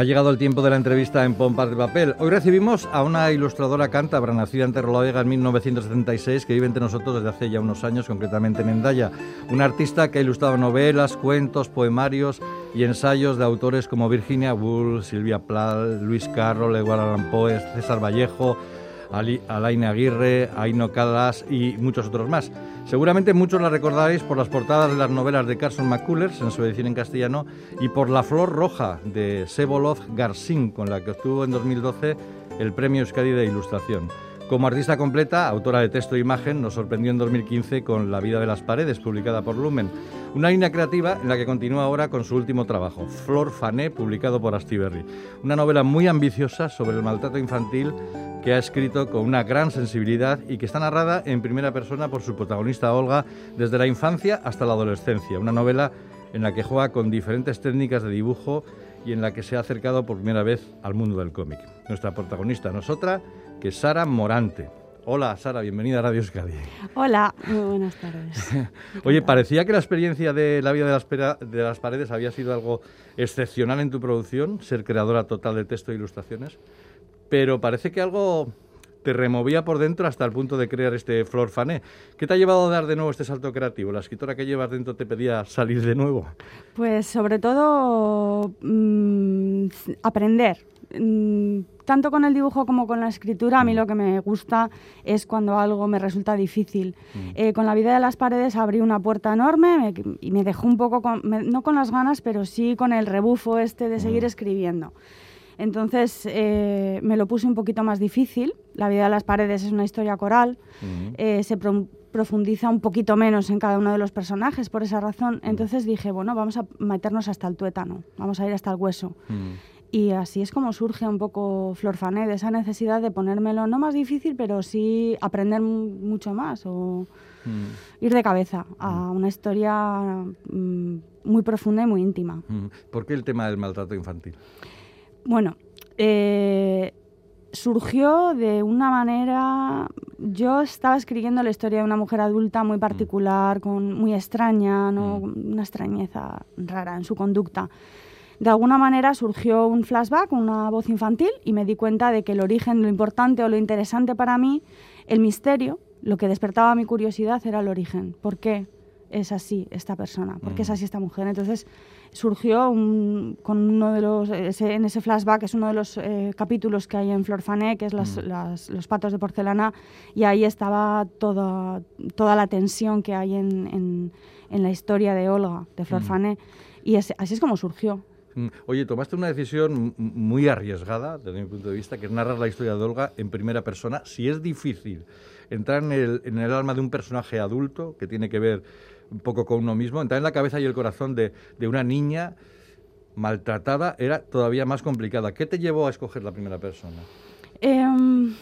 Ha llegado el tiempo de la entrevista en Pompas de Papel. Hoy recibimos a una ilustradora cántabra nacida en Terrolavega en 1976 que vive entre nosotros desde hace ya unos años, concretamente en Endaya. Una artista que ha ilustrado novelas, cuentos, poemarios y ensayos de autores como Virginia Woolf, Silvia Plath, Luis Carroll, Edgar Allan Poe, César Vallejo, Alain Aguirre, Aino Calas y muchos otros más. Seguramente muchos la recordaréis por las portadas de las novelas de Carson McCullers en su edición en castellano y por La Flor Roja de Sebolov Garcín, con la que obtuvo en 2012 el Premio Euskadi de Ilustración. Como artista completa, autora de texto e imagen, nos sorprendió en 2015 con La vida de las paredes, publicada por Lumen. Una línea creativa en la que continúa ahora con su último trabajo, Flor Fané, publicado por Astiberri. Una novela muy ambiciosa sobre el maltrato infantil que ha escrito con una gran sensibilidad y que está narrada en primera persona por su protagonista Olga desde la infancia hasta la adolescencia. Una novela en la que juega con diferentes técnicas de dibujo y en la que se ha acercado por primera vez al mundo del cómic. Nuestra protagonista no es otra que Sara Morante. Hola Sara, bienvenida a Radio Euskadi. Hola, muy buenas tardes. Oye, parecía que la experiencia de la vida de las, de las paredes había sido algo excepcional en tu producción, ser creadora total de texto e ilustraciones pero parece que algo te removía por dentro hasta el punto de crear este Flor Fané. ¿Qué te ha llevado a dar de nuevo este salto creativo? ¿La escritora que llevas dentro te pedía salir de nuevo? Pues sobre todo mm, aprender. Mm, tanto con el dibujo como con la escritura, a mí mm. lo que me gusta es cuando algo me resulta difícil. Eh, con la vida de las paredes abrí una puerta enorme y me dejó un poco, no con las ganas, pero sí con el rebufo este de seguir escribiendo. Entonces eh, me lo puse un poquito más difícil. La vida de las paredes es una historia coral. Eh, se profundiza un poquito menos en cada uno de los personajes por esa razón. Entonces dije, bueno, vamos a meternos hasta el tuétano, vamos a ir hasta el hueso. Y así es como surge un poco Florfané, de esa necesidad de ponérmelo no más difícil, pero sí aprender mucho más o ir de cabeza a una historia mm, muy profunda y muy íntima. ¿Por qué el tema del maltrato infantil? Bueno, eh, surgió de una manera... Yo estaba escribiendo la historia de una mujer adulta muy particular, con, muy extraña, ¿no? Mm. una extrañeza rara en su conducta. De alguna manera surgió un flashback, una voz infantil, y me di cuenta de que el origen, lo importante o lo interesante para mí, el misterio, lo que despertaba mi curiosidad era el origen. ¿Por qué es así esta persona? ¿Por qué es mm. así esta mujer? Entonces surgió con uno de los, en ese flashback, es uno de los eh, capítulos que hay en Florfané, que es mm. los patos de porcelana, y ahí estaba toda, toda la tensión que hay en, en, la historia de Olga, de Florfané, mm. y así es como surgió. Oye, tomaste una decisión muy arriesgada, desde mi punto de vista, que es narrar la historia de Olga en primera persona. Si es difícil entrar en el, en el alma de un personaje adulto que tiene que ver un poco con uno mismo. Entrar en la cabeza y el corazón de, de una niña maltratada era todavía más complicada. ¿Qué te llevó a escoger la primera persona? Em,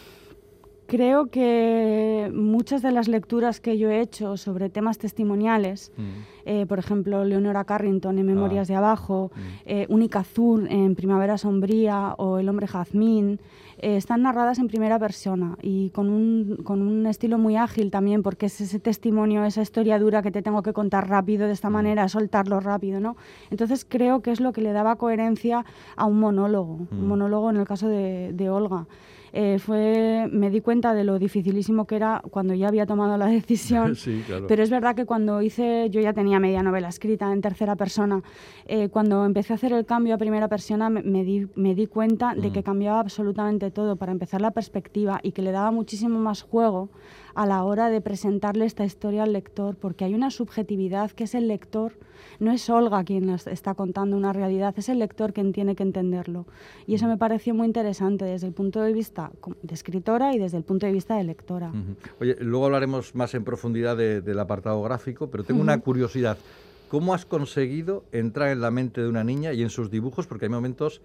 creo que muchas de las lecturas que yo he hecho sobre temas testimoniales, mm. eh, por ejemplo, Leonora Carrington en Memorias ah. de Abajo, mm. eh, Única Azul en Primavera Sombría o El hombre jazmín, eh, están narradas en primera persona y con un, con un, estilo muy ágil también, porque es ese testimonio, esa historia dura que te tengo que contar rápido de esta mm. manera, soltarlo rápido, ¿no? Entonces creo que es lo que le daba coherencia a un monólogo, un mm. monólogo en el caso de, de Olga. Eh, fue, me di cuenta de lo dificilísimo que era cuando ya había tomado la decisión. Pero es verdad que cuando hice, yo ya tenía media novela escrita en tercera persona, eh, cuando empecé a hacer el cambio a primera persona me, di, me di, cuenta de que mm. cambiaba absolutamente todo para empezar la perspectiva y que le daba muchísimo más juego a la hora de presentarle esta historia al lector, porque hay una subjetividad que es el lector, no es Olga quien está contando una realidad, es el lector quien tiene que entenderlo. Y eso me pareció muy interesante desde el punto de vista de escritora y desde el punto de vista de lectora. Oye, luego hablaremos más en profundidad del apartado gráfico, pero tengo una curiosidad. ¿Cómo has conseguido entrar en la mente de una niña y en sus dibujos? Porque hay momentos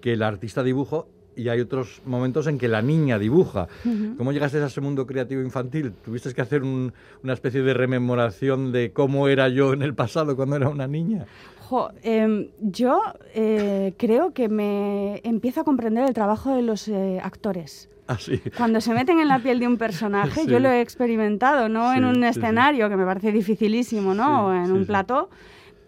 que el artista dibujo y hay otros momentos en que la niña dibuja. ¿Cómo llegaste a ese mundo creativo infantil? ¿Tuviste que hacer una especie de rememoración de cómo era yo en el pasado cuando era una niña? Em, yo eh, creo que me empiezo a comprender el trabajo de los eh, actores. Ah, Cuando se meten en la piel de un personaje, yo lo he experimentado, no en un escenario, que me parece dificilísimo, ¿no? o en un plató,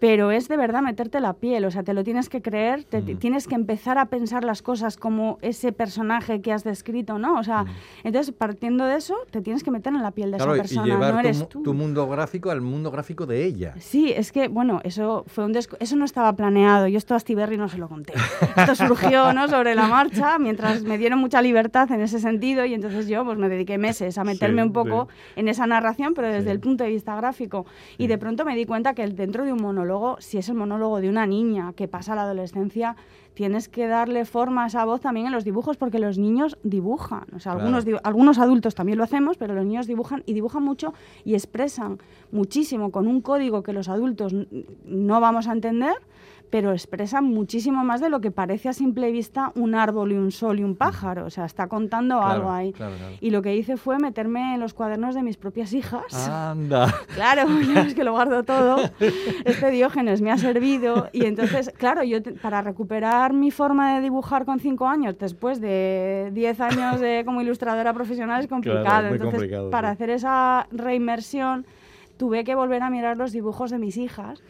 pero es de verdad meterte la piel, o sea, te lo tienes que creer, te, mm. tienes que empezar a pensar las cosas como ese personaje que has descrito, ¿no? O sea, mm. entonces partiendo de eso, te tienes que meter en la piel de esa persona, y llevar no eres tu, tu, mundo gráfico al mundo gráfico de ella. Sí, es que, bueno, eso fue un eso no estaba planeado, yo esto a Stiberry no se lo conté. Esto surgió, ¿no?, sobre la marcha, mientras me dieron mucha libertad en ese sentido y entonces yo pues me dediqué meses a meterme un poco en esa narración, pero desde el punto de vista gráfico. Y de pronto me di cuenta que dentro de un monólogo si es el monólogo de una niña que pasa la adolescencia, tienes que darle forma a esa voz también en los dibujos porque los niños dibujan. O sea, algunos, algunos adultos también lo hacemos, pero los niños dibujan y dibujan mucho y expresan muchísimo con un código que los adultos no vamos a entender pero expresa muchísimo más de lo que parece a simple vista un árbol y un sol y un pájaro. O sea, está contando algo ahí. Y lo que hice fue meterme en los cuadernos de mis propias hijas. Anda. Claro, es que lo guardo todo. Este Diógenes me ha servido. Y entonces, claro, yo para recuperar mi forma de dibujar con cinco años, después de diez años de, como ilustradora profesional, es complicado. entonces, para hacer esa reinmersión, tuve que volver a mirar los dibujos de mis hijas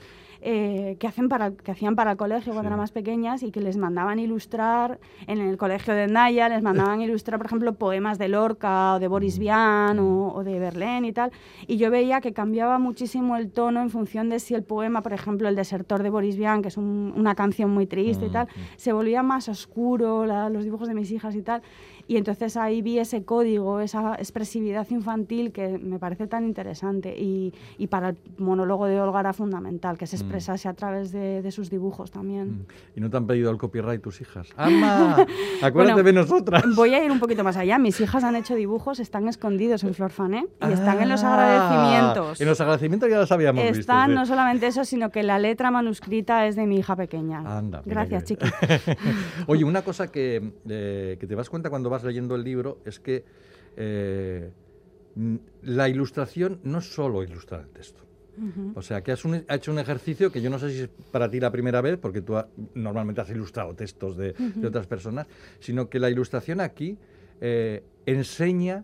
eh, que, hacen para, que hacían para el colegio cuando eran más pequeñas y que les mandaban ilustrar en el colegio de Naya, les mandaban ilustrar, por ejemplo, poemas de Lorca o de Boris mm. Vian o, o, de Verlaine y tal. Y yo veía que cambiaba muchísimo el tono en función de si el poema, por ejemplo, El desertor de Boris Vian, que es una canción muy triste y mm, tal, mm. se volvía más oscuro, los dibujos de mis hijas y tal. Y entonces ahí vi ese código, esa expresividad infantil que me parece tan interesante y, y para el monólogo de Olga era fundamental, que se mm. expresase a través de, de, sus dibujos también. Mm. ¿Y no te han pedido el copyright tus hijas? ¡Ama! Acuérdate de nosotras. Voy a ir un poquito más allá. Mis hijas han hecho dibujos, están escondidos en Florfané y están en los ah, agradecimientos. En los agradecimientos ya los habíamos están, visto. Están no solamente eso, sino que la letra manuscrita es de mi hija pequeña. Anda, Gracias, chiqui. Oye, una cosa que, eh, que te das cuenta cuando vas leyendo el libro es que eh, la ilustración no es solo ilustrar el texto. O sea, que has, hecho un ejercicio que yo no sé si es para ti la primera vez, porque tú normalmente has ilustrado textos de, otras personas, sino que la ilustración aquí eh, enseña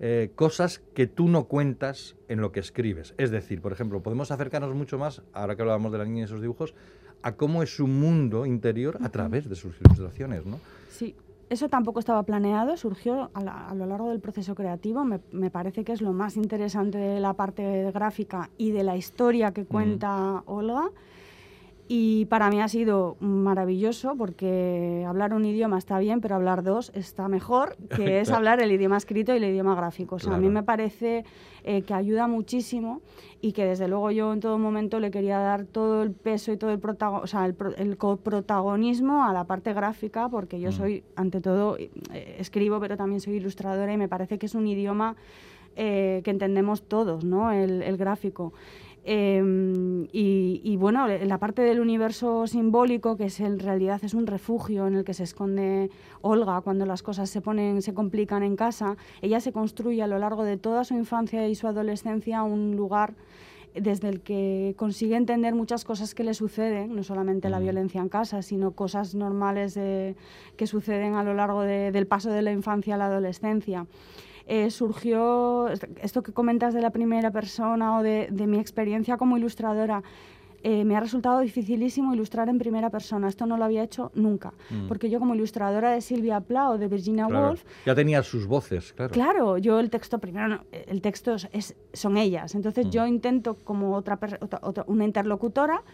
eh, cosas que tú no cuentas en lo que escribes. Es decir, por ejemplo, podemos acercarnos mucho más, ahora que hablábamos de la niña y sus dibujos, a cómo es su mundo interior a través de sus ilustraciones, ¿no? Sí, eso tampoco estaba planeado, surgió a, lo largo del proceso creativo. Me, parece que es lo más interesante de la parte gráfica y de la historia que cuenta Olga. Y para mí ha sido maravilloso porque hablar un idioma está bien, pero hablar dos está mejor, que es hablar el idioma escrito y el idioma gráfico. O sea, a mí me parece eh, que ayuda muchísimo y que desde luego yo en todo momento le quería dar todo el peso y todo el, o sea, el, el coprotagonismo a la parte gráfica porque yo mm. soy, ante todo, eh, escribo, pero también soy ilustradora y me parece que es un idioma eh, que entendemos todos, ¿no? el, el gráfico. Em, y, bueno, la parte del universo simbólico, que es en realidad es un refugio en el que se esconde Olga cuando las cosas se ponen, se complican en casa, ella se construye a lo largo de toda su infancia y su adolescencia un lugar desde el que consigue entender muchas cosas que le suceden, no solamente la violencia en casa, sino cosas normales que suceden a lo largo del paso de la infancia a la adolescencia. Eh, surgió esto que comentas de la primera persona o de, mi experiencia como ilustradora. Eh, me ha resultado dificilísimo ilustrar en primera persona. Esto no lo había hecho nunca. Mm. Porque yo como ilustradora de Silvia Plath o de Virginia Woolf... Ya tenía sus voces, claro. Claro, yo el texto, primero, el texto es, son ellas. Entonces mm. yo intento como otra, una interlocutora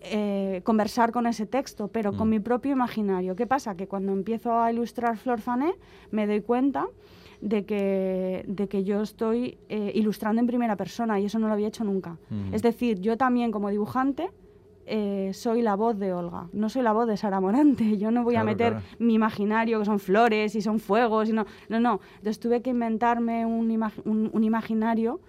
eh, conversar con ese texto, pero con mm. mi propio imaginario. ¿Qué pasa? Que cuando empiezo a ilustrar Flor Fané me doy cuenta de que, de que yo estoy eh, ilustrando en primera persona y eso no lo había hecho nunca. Es decir, yo también como dibujante eh, soy la voz de Olga, no soy la voz de Sara Morante. Yo no voy a meter mi imaginario, que son flores y son fuegos, y no, no, no. Entonces tuve que inventarme un, un imaginario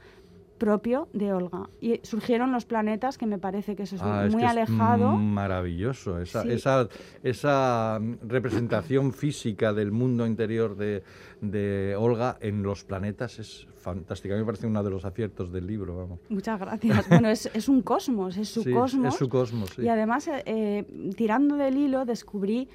propio de Olga. Y surgieron los planetas, que me parece que eso es ah, muy alejado. maravilloso, esa, esa, esa, representación física del mundo interior de, de, Olga en los planetas es fantástica. A mí me parece uno de los aciertos del libro. Vamos. Muchas gracias. bueno, es, es, un cosmos, es su cosmos. Es su cosmos, Y además, eh, eh, tirando del hilo, descubrí,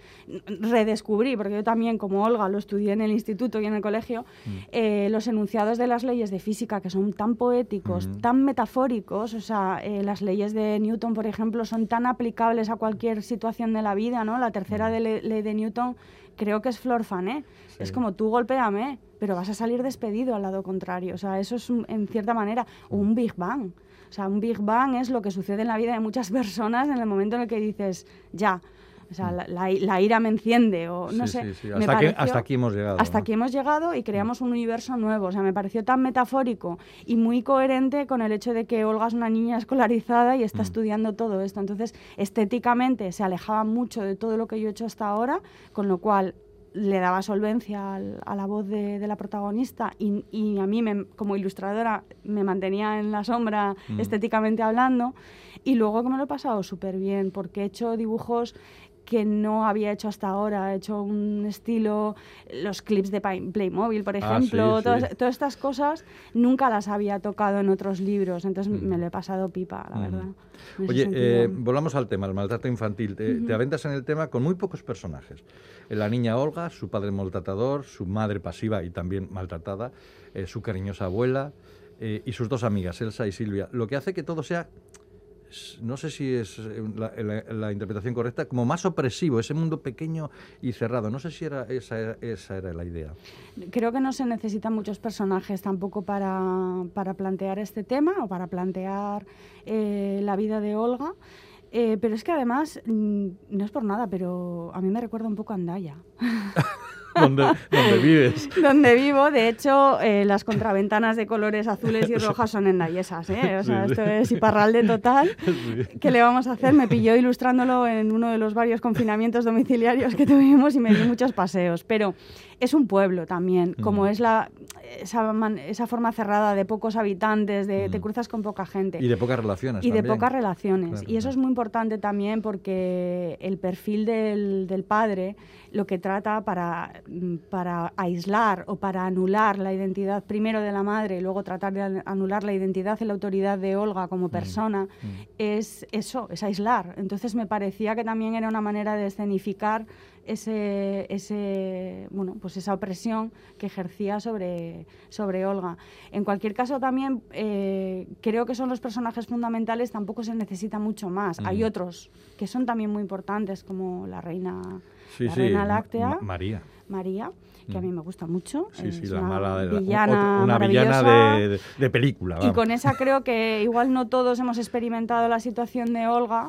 redescubrí, porque yo también, como Olga, lo estudié en el instituto y en el colegio, mm. eh, los enunciados de las leyes de física, que son tan poéticos, mm. tan metafóricos, o sea, las leyes de Newton, por ejemplo, son tan aplicables a cualquier situación de la vida, ¿no? La tercera mm. ley de Newton creo que es Flor Fané. Es como tú golpéame, pero vas a salir despedido al lado contrario. O sea, eso es en cierta manera un Big Bang. O sea, un Big Bang es lo que sucede en la vida de muchas personas en el momento en el que dices, ya, o sea, la, ira me enciende o no sé. Hasta, aquí hemos llegado. Hasta aquí hemos llegado y creamos un universo nuevo. O sea, me pareció tan metafórico y muy coherente con el hecho de que Olga es una niña escolarizada y está mm. estudiando todo esto. Entonces, estéticamente se alejaba mucho de todo lo que yo he hecho hasta ahora, con lo cual le daba solvencia a la voz de, la protagonista y, a mí como ilustradora me mantenía en la sombra mm. estéticamente hablando y luego que me lo he pasado súper bien porque he hecho dibujos que no había hecho hasta ahora. He hecho un estilo, los clips de Playmobil, por ah, ejemplo, todas, estas cosas nunca las había tocado en otros libros, entonces me mm. lo he pasado pipa, la mm. verdad. Oye, eh, volvamos al tema, el maltrato infantil. Te, aventas en el tema con muy pocos personajes. La niña Olga, su padre maltratador, su madre pasiva y también maltratada, eh, su cariñosa abuela eh, y sus dos amigas, Elsa y Silvia. Lo que hace que todo sea no sé si es eh, la, interpretación correcta, como más opresivo, ese mundo pequeño y cerrado. No sé si era esa, esa era la idea. Creo que no se necesitan muchos personajes tampoco para, para plantear este tema o para plantear eh, la vida de Olga. Eh, pero es que además, mm, no es por nada, pero a mí me recuerda un poco a Andaya. donde, vives. Donde vivo, de hecho, eh, las contraventanas de colores azules y rojas son endayesas, ¿eh? O sea, esto es hiparralde total. ¿Qué le vamos a hacer? Me pilló ilustrándolo en uno de los varios confinamientos domiciliarios que tuvimos y me di muchos paseos. Pero es un pueblo también, como es la, esa, esa, forma cerrada de pocos habitantes, de te cruzas con poca gente. Y de pocas relaciones. Y de pocas relaciones. y eso es muy importante también porque el perfil del, del padre lo que trata para, para aislar o para anular la identidad primero de la madre y luego tratar de anular la identidad y la autoridad de Olga como mm, persona, mm. es eso, es aislar. Entonces me parecía que también era una manera de escenificar ese, ese, bueno, pues esa opresión que ejercía sobre, sobre Olga. En cualquier caso, también eh, creo que son los personajes fundamentales, tampoco se necesita mucho más. Hay otros que son también muy importantes, como la reina, la reina láctea. María. María que a mí me gusta mucho. Sí, sí, la mala de villana una villana de, película. Y con esa creo que igual no todos hemos experimentado la situación de Olga.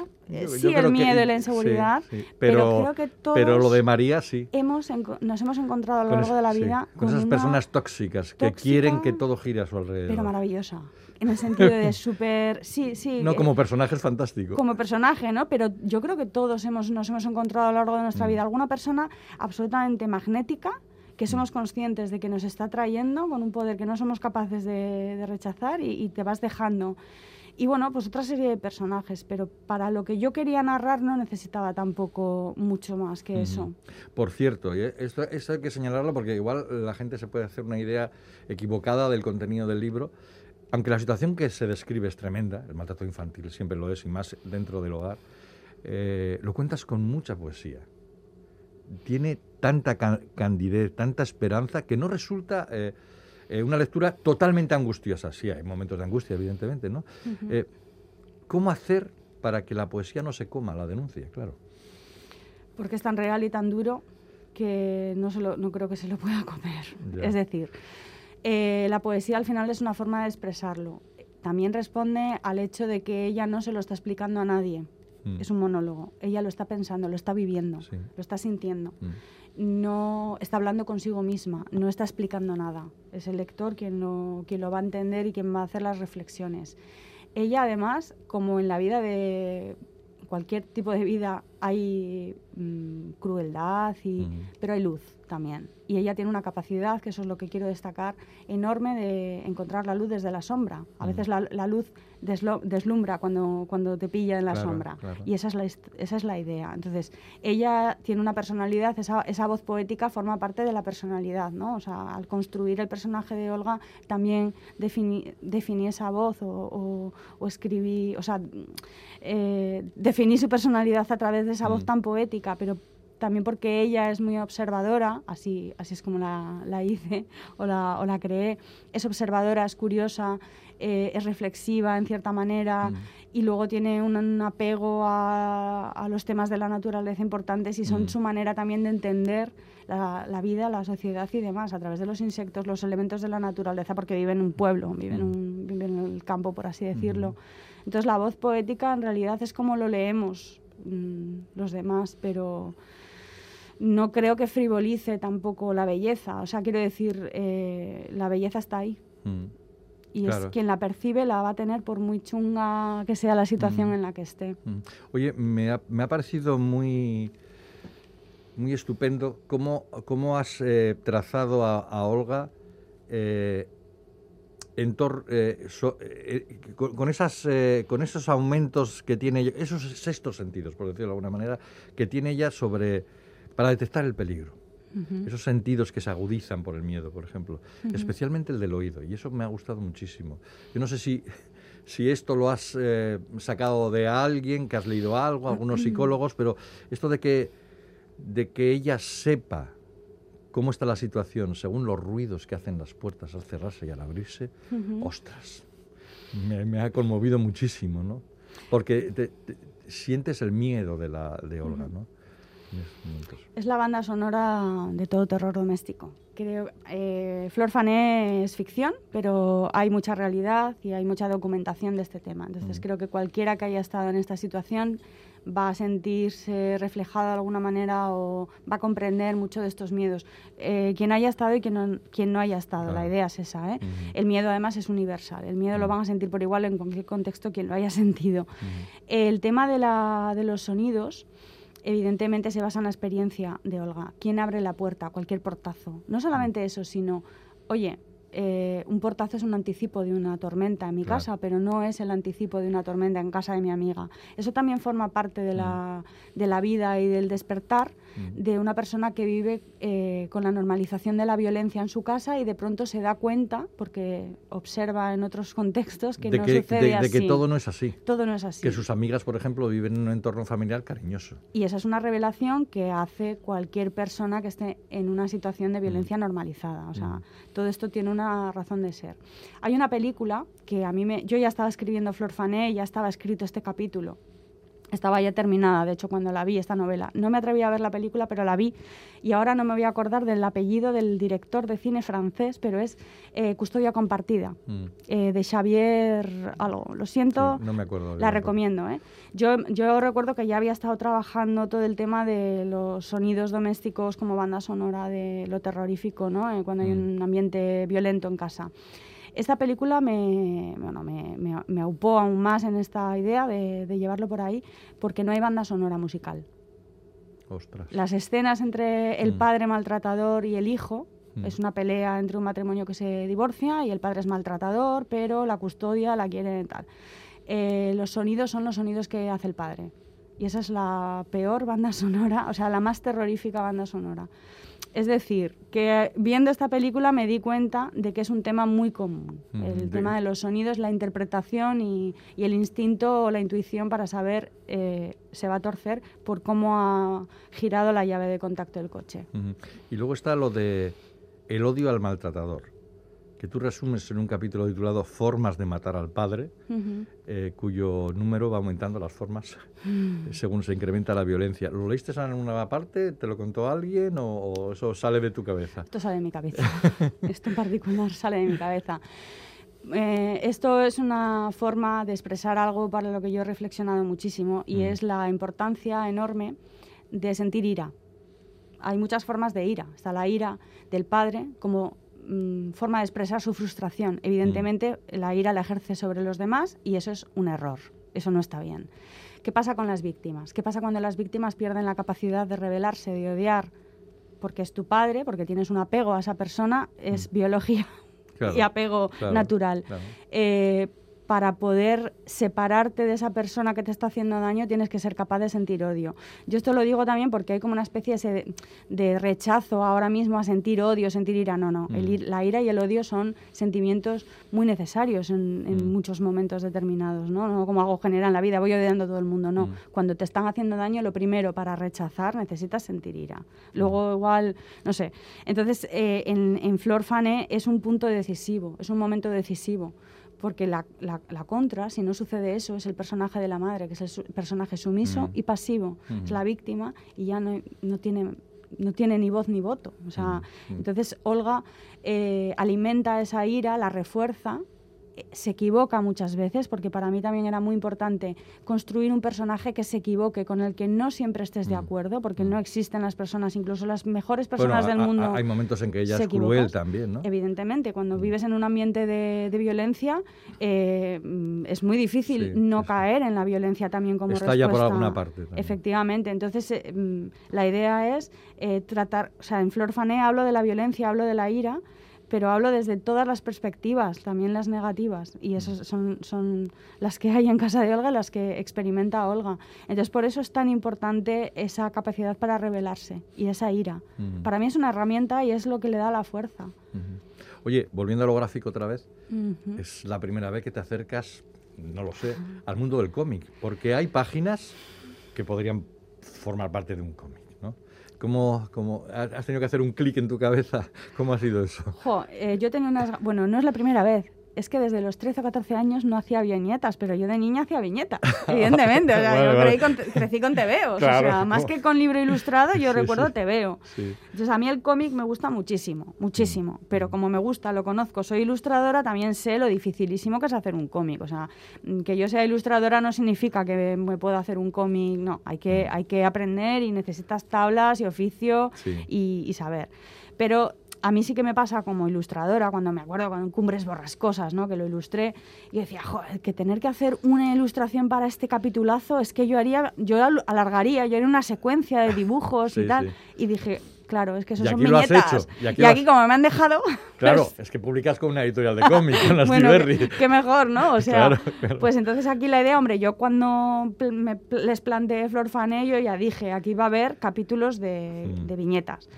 Sí, el miedo y la inseguridad, pero, creo que todos pero lo de María sí. Hemos nos hemos encontrado a lo largo de la vida con, esas personas tóxicas que quieren que todo gire a su alrededor. Pero maravillosa en el sentido de súper... Sí, sí. No, como personaje es fantástico. Como personaje, ¿no? Pero yo creo que todos hemos, nos hemos encontrado a lo largo de nuestra mm. vida alguna persona absolutamente magnética que somos conscientes de que nos está trayendo con un poder que no somos capaces de, rechazar y, te vas dejando. Y bueno, pues otra serie de personajes, pero para lo que yo quería narrar no necesitaba tampoco mucho más que eso. Por cierto, y esto, esto, hay que señalarlo porque igual la gente se puede hacer una idea equivocada del contenido del libro. Aunque la situación que se describe es tremenda, el maltrato infantil siempre lo es, y más dentro del hogar, eh, lo cuentas con mucha poesía tiene tanta candidez, tanta esperanza, que no resulta eh, eh, una lectura totalmente angustiosa. Sí, hay momentos de angustia, evidentemente, ¿no? Eh, ¿Cómo hacer para que la poesía no se coma la denuncia? Claro. Porque es tan real y tan duro que no, no creo que se lo pueda comer. Es decir, la poesía al final es una forma de expresarlo. También responde al hecho de que ella no se lo está explicando a nadie Mm. Es un monólogo. Ella lo está pensando, lo está viviendo, lo está sintiendo. Mm. No está hablando consigo misma, no está explicando nada. Es el lector quien lo, quien lo va a entender y quien va a hacer las reflexiones. Ella, además, como en la vida de cualquier tipo de vida hay mm, crueldad, y, pero hay luz también. Y ella tiene una capacidad, que eso es lo que quiero destacar, enorme de encontrar la luz desde la sombra. A veces la, luz deslumbra cuando, cuando te pilla en la sombra. Y esa es la, esa es la idea. Entonces, ella tiene una personalidad, esa, esa voz poética forma parte de la personalidad, ¿no? O sea, al construir el personaje de Olga también definí, definí esa voz o, o, escribí, o sea, eh, definí su personalidad a través de esa voz tan poética, pero también porque ella es muy observadora, así, así es como la, hice o la, o la, creé, es observadora, es curiosa, eh, es reflexiva en cierta manera mm. y luego tiene un, apego a, los temas de la naturaleza importantes y son mm. su manera también de entender la, vida, la sociedad y demás a través de los insectos, los elementos de la naturaleza, porque vive en un pueblo, vive, en, mm. un, vive en el campo, por así decirlo. Entonces la voz poética en realidad es como lo leemos los demás, pero no creo que frivolice tampoco la belleza. O sea, quiero decir, eh, la belleza está ahí. Mm. Y es quien la percibe la va a tener por muy chunga que sea la situación mm. en la que esté. Mm. Oye, me ha, parecido muy, muy estupendo cómo, cómo has eh, trazado a, Olga eh, en con, esas, con esos aumentos que tiene ella, esos sextos sentidos, por decirlo de alguna manera, que tiene ella sobre para detectar el peligro. Esos sentidos que se agudizan por el miedo, por ejemplo, especialmente el del oído, y eso me ha gustado muchísimo. Yo no sé si, si esto lo has eh, sacado de alguien, que has leído algo, algunos psicólogos, pero esto de que, de que ella sepa cómo está la situación según los ruidos que hacen las puertas al cerrarse y al abrirse, ostras, me, ha conmovido muchísimo, ¿no? Porque sientes el miedo de, la, de Olga, ¿no? Es la banda sonora de todo terror doméstico. Creo, eh, Flor Fané es ficción, pero hay mucha realidad y hay mucha documentación de este tema. Entonces mm. creo que cualquiera que haya estado en esta situación va a sentirse reflejado de alguna manera o va a comprender mucho de estos miedos. Eh, quien haya estado y quien no, quien no haya estado, la idea es esa. ¿eh? El miedo además es universal, el miedo lo van a sentir por igual en cualquier contexto quien lo haya sentido. El tema de, la, de los sonidos evidentemente se basa en la experiencia de Olga. ¿Quién abre la puerta? Cualquier portazo. No solamente eso, sino, oye, eh, un portazo es un anticipo de una tormenta en mi casa, pero no es el anticipo de una tormenta en casa de mi amiga. Eso también forma parte de la, mm. de la vida y del despertar. De una persona que vive eh, con la normalización de la violencia en su casa y de pronto se da cuenta, porque observa en otros contextos, que no sucede así. De que todo no es así. Todo no es así. Que sus amigas, por ejemplo, viven en un entorno familiar cariñoso. Y esa es una revelación que hace cualquier persona que esté en una situación de violencia mm. normalizada. O sea, todo esto tiene un razón de ser. Hay una película que a mí me... Yo ya estaba escribiendo Flor Fané, ya estaba escrito este capítulo. Estaba ya terminada, de hecho, cuando la vi, esta novela. No me atreví a ver la película, pero la vi. Y ahora no me voy a acordar del apellido del director de cine francés, pero es eh, Custodia Compartida, mm. eh, de Xavier algo. Lo siento, no me acuerdo. La recomiendo. ¿eh? Yo, yo recuerdo que ya había estado trabajando todo el tema de los sonidos domésticos como banda sonora de lo terrorífico, ¿no? Eh, cuando hay mm. un ambiente violento en casa. Esta película me, bueno, me, me, aupó aún más en esta idea de, llevarlo por ahí, porque no hay banda sonora musical. Las escenas entre el mm. padre maltratador y el hijo, mm. es una pelea entre un matrimonio que se divorcia y el padre es maltratador, pero la custodia la quiere tal. Eh, los sonidos son los sonidos que hace el padre. Y esa es la peor banda sonora, o sea, la más terrorífica banda sonora. Es decir, que viendo esta película me di cuenta de que es un tema muy común. el tema de los sonidos, la interpretación y, el instinto o la intuición para saber eh, se va a torcer por cómo ha girado la llave de contacto del coche. Y luego está lo de el odio al maltratador que tú resumes en un capítulo titulado Formas de matar al padre, eh, cuyo número va aumentando las formas mm. según se incrementa la violencia. ¿Lo leíste en una parte? ¿Te lo contó alguien o, eso sale de tu cabeza? Esto sale de mi cabeza. esto en particular sale de mi cabeza. Eh, esto es una forma de expresar algo para lo que yo he reflexionado muchísimo y es la importancia enorme de sentir ira. Hay muchas formas de ira. Está la ira del padre como Mm, forma de expresar su frustración. Evidentemente, mm. la ira la ejerce sobre los demás y eso es un error. Eso no está bien. ¿Qué pasa con las víctimas? ¿Qué pasa cuando las víctimas pierden la capacidad de rebelarse, de odiar? Porque es tu padre, porque tienes un apego a esa persona, es mm. biología y apego natural. Eh, para poder separarte de esa persona que te está haciendo daño, tienes que ser capaz de sentir odio. Yo esto lo digo también porque hay como una especie de, rechazo ahora mismo a sentir odio, sentir ira. No, no. Mm. la ira y el odio son sentimientos muy necesarios en, mm. muchos momentos determinados, ¿no? No como algo general en la vida, voy odiando a todo el mundo, no. Mm. Cuando te están haciendo daño, lo primero para rechazar necesitas sentir ira. Luego igual, no sé. Entonces, eh, en, en Flor Fane es un punto decisivo, es un momento decisivo porque la, la, contra, si no sucede eso, es el personaje de la madre, que es el personaje sumiso y pasivo, es la víctima y ya no, no, tiene no tiene ni voz ni voto. O sea, entonces Olga eh, alimenta esa ira, la refuerza se equivoca muchas veces, porque para mí también era muy importante construir un personaje que se equivoque, con el que no siempre estés de mm. acuerdo, porque no mm. existen las personas, incluso las mejores personas del mundo. hay momentos en que ella es cruel también, ¿no? Evidentemente, cuando mm. vives en un ambiente de, violencia, eh, es muy difícil no caer en la violencia también como Está ya por alguna parte. Efectivamente, entonces eh, la idea es eh, tratar, o sea, en Flor Fané hablo de la violencia, hablo de la ira, pero hablo desde todas las perspectivas, también las negativas, y esas son, son las que hay en casa de Olga, las que experimenta Olga. Entonces, por eso es tan importante esa capacidad para rebelarse y esa ira. Para mí es una herramienta y es lo que le da la fuerza. Oye, volviendo a lo gráfico otra vez, es la primera vez que te acercas, no lo sé, al mundo del cómic, porque hay páginas que podrían formar parte de un cómic. ¿Cómo, cómo, has tenido que hacer un clic en tu cabeza? ¿Cómo ha sido eso? Jo, eh, yo tengo unas... Bueno, no es la primera vez es que desde los 13 o 14 años no hacía viñetas, pero yo de niña hacía viñetas, evidentemente. O sea, yo crecí con TVO. o sea, más que con libro ilustrado, yo recuerdo te veo. Entonces, a mí el cómic me gusta muchísimo, muchísimo. Mm. Pero como me gusta, lo conozco, soy ilustradora, también sé lo dificilísimo que es hacer un cómic. O sea, que yo sea ilustradora no significa que me pueda hacer un cómic, no. Hay que, mm. hay que aprender y necesitas tablas y oficio y, y saber. Pero a mí sí que me pasa como ilustradora, cuando me acuerdo con Cumbres Borrascosas, ¿no? que lo ilustré, y decía, joder, que tener que hacer una ilustración para este capitulazo es que yo haría, yo alargaría, yo haría una secuencia de dibujos y tal. Y dije, claro, es que eso son viñetas. Y aquí, y aquí como me han dejado... Claro, pues es que publicas con una editorial de cómic, con las bueno, qué, mejor, ¿no? O sea, pues entonces aquí la idea, hombre, yo cuando me les planteé Flor Fané, yo ya dije, aquí va a haber capítulos de, mm. de viñetas.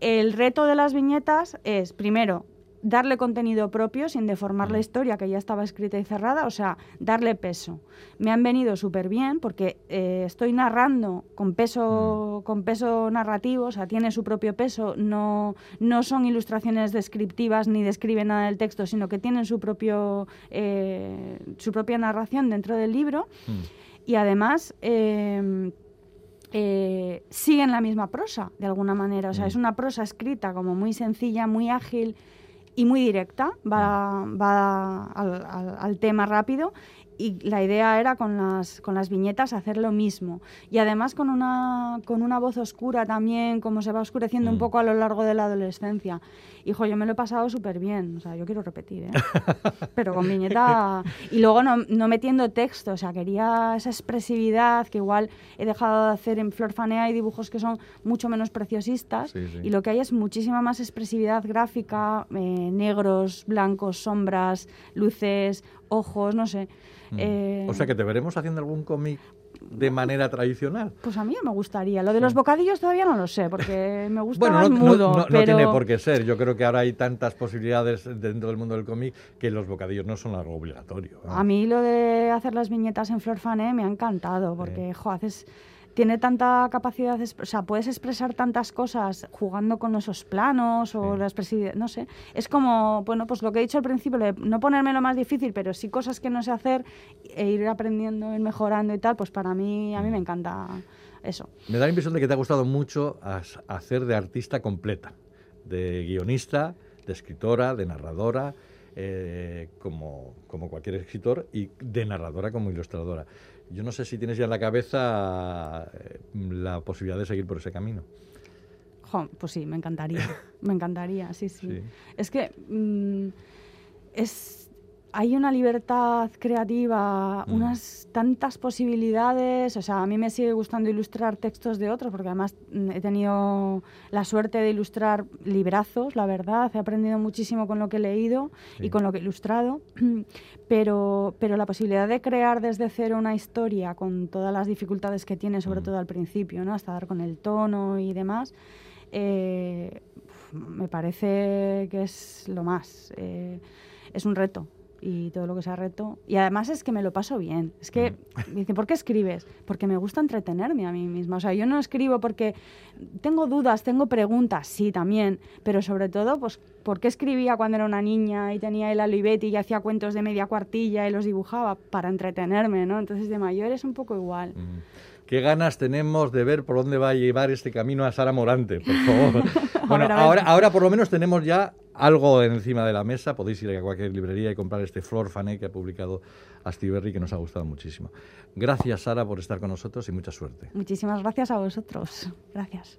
El reto de las viñetas es, primero, darle contenido propio sin deformar la historia que ya estaba escrita y cerrada, o sea, darle peso. Me han venido súper bien porque eh, estoy narrando con peso, con peso narrativo, o sea, tiene su propio peso, no, no son ilustraciones descriptivas ni describen nada del texto, sino que tienen su, propio, eh, su propia narración dentro del libro. Mm. Y además... Eh, eh, siguen la misma prosa, de alguna manera. O sea, mm. es una prosa escrita como muy sencilla, muy ágil y muy directa, va, mm. va al, al, tema rápido y la idea era con las, con las viñetas hacer lo mismo. Y además con una, con una voz oscura también, como se va oscureciendo un mm. poco a lo largo de la adolescencia. Hijo, yo me lo he pasado súper bien. O sea, yo quiero repetir, ¿eh? Pero con viñeta... Y luego no, no, metiendo texto. O sea, quería esa expresividad que igual he dejado de hacer en Florfanea. Hay dibujos que son mucho menos preciosistas. Y lo que hay es muchísima más expresividad gráfica. Eh, negros, blancos, sombras, luces, ojos, no sé. Mm. Eh, o sea que te veremos haciendo algún cómic de manera tradicional. Pues a mí me gustaría. Lo de los bocadillos todavía no lo sé, porque me gusta bueno, más no, mudo. No, no, tiene por qué ser. Yo creo que ahora hay tantas posibilidades dentro del mundo del cómic que los bocadillos no son algo obligatorio. A mí lo de hacer las viñetas en Flor Fané me ha encantado, porque, jo, haces tiene tanta capacidad, o sea, puedes expresar tantas cosas jugando con esos planos o la expresividad, no sé. Es como, bueno, pues lo que he dicho al principio, no ponerme lo más difícil, pero sí cosas que no sé hacer e ir aprendiendo, ir mejorando y tal, pues para mí, a mí me encanta eso. Me da la impresión de que te ha gustado mucho hacer de artista completa, de guionista, de escritora, de narradora, eh, como, como cualquier escritor, y de narradora como ilustradora. Yo no sé si tienes ya en la cabeza eh, la posibilidad de seguir por ese camino. pues sí, me encantaría. me encantaría, sí, sí. Es que mm, es hay una libertad creativa, mm. unas tantas posibilidades. O sea, a mí me sigue gustando ilustrar textos de otros, porque además mm, he tenido la suerte de ilustrar librazos, la verdad. He aprendido muchísimo con lo que he leído y con lo que he ilustrado. Pero, pero la posibilidad de crear desde cero una historia con todas las dificultades que tiene, sobre mm. todo al principio, ¿no? hasta dar con el tono y demás. Eh, me parece que es lo más. Eh, es un reto y todo lo que sea reto. Y además es que me lo paso bien. Es que mm. me ¿por qué escribes? Porque me gusta entretenerme a mí misma. O sea, yo no escribo porque tengo dudas, tengo preguntas, sí, también, pero sobre todo, pues, ¿por qué escribía cuando era una niña y tenía el Olivetti y hacía cuentos de media cuartilla y los dibujaba? Para entretenerme, ¿no? Entonces, de mayor es un poco igual. Mm. Qué ganas tenemos de ver por dónde va a llevar este camino a Sara Morante, por favor. bueno, ahora, ahora por lo menos tenemos ya algo encima de la mesa. Podéis ir a cualquier librería y comprar este Flor Fané que ha publicado Astiberri, que nos ha gustado muchísimo. Gracias, Sara, por estar con nosotros y mucha suerte. Muchísimas gracias a vosotros. Gracias.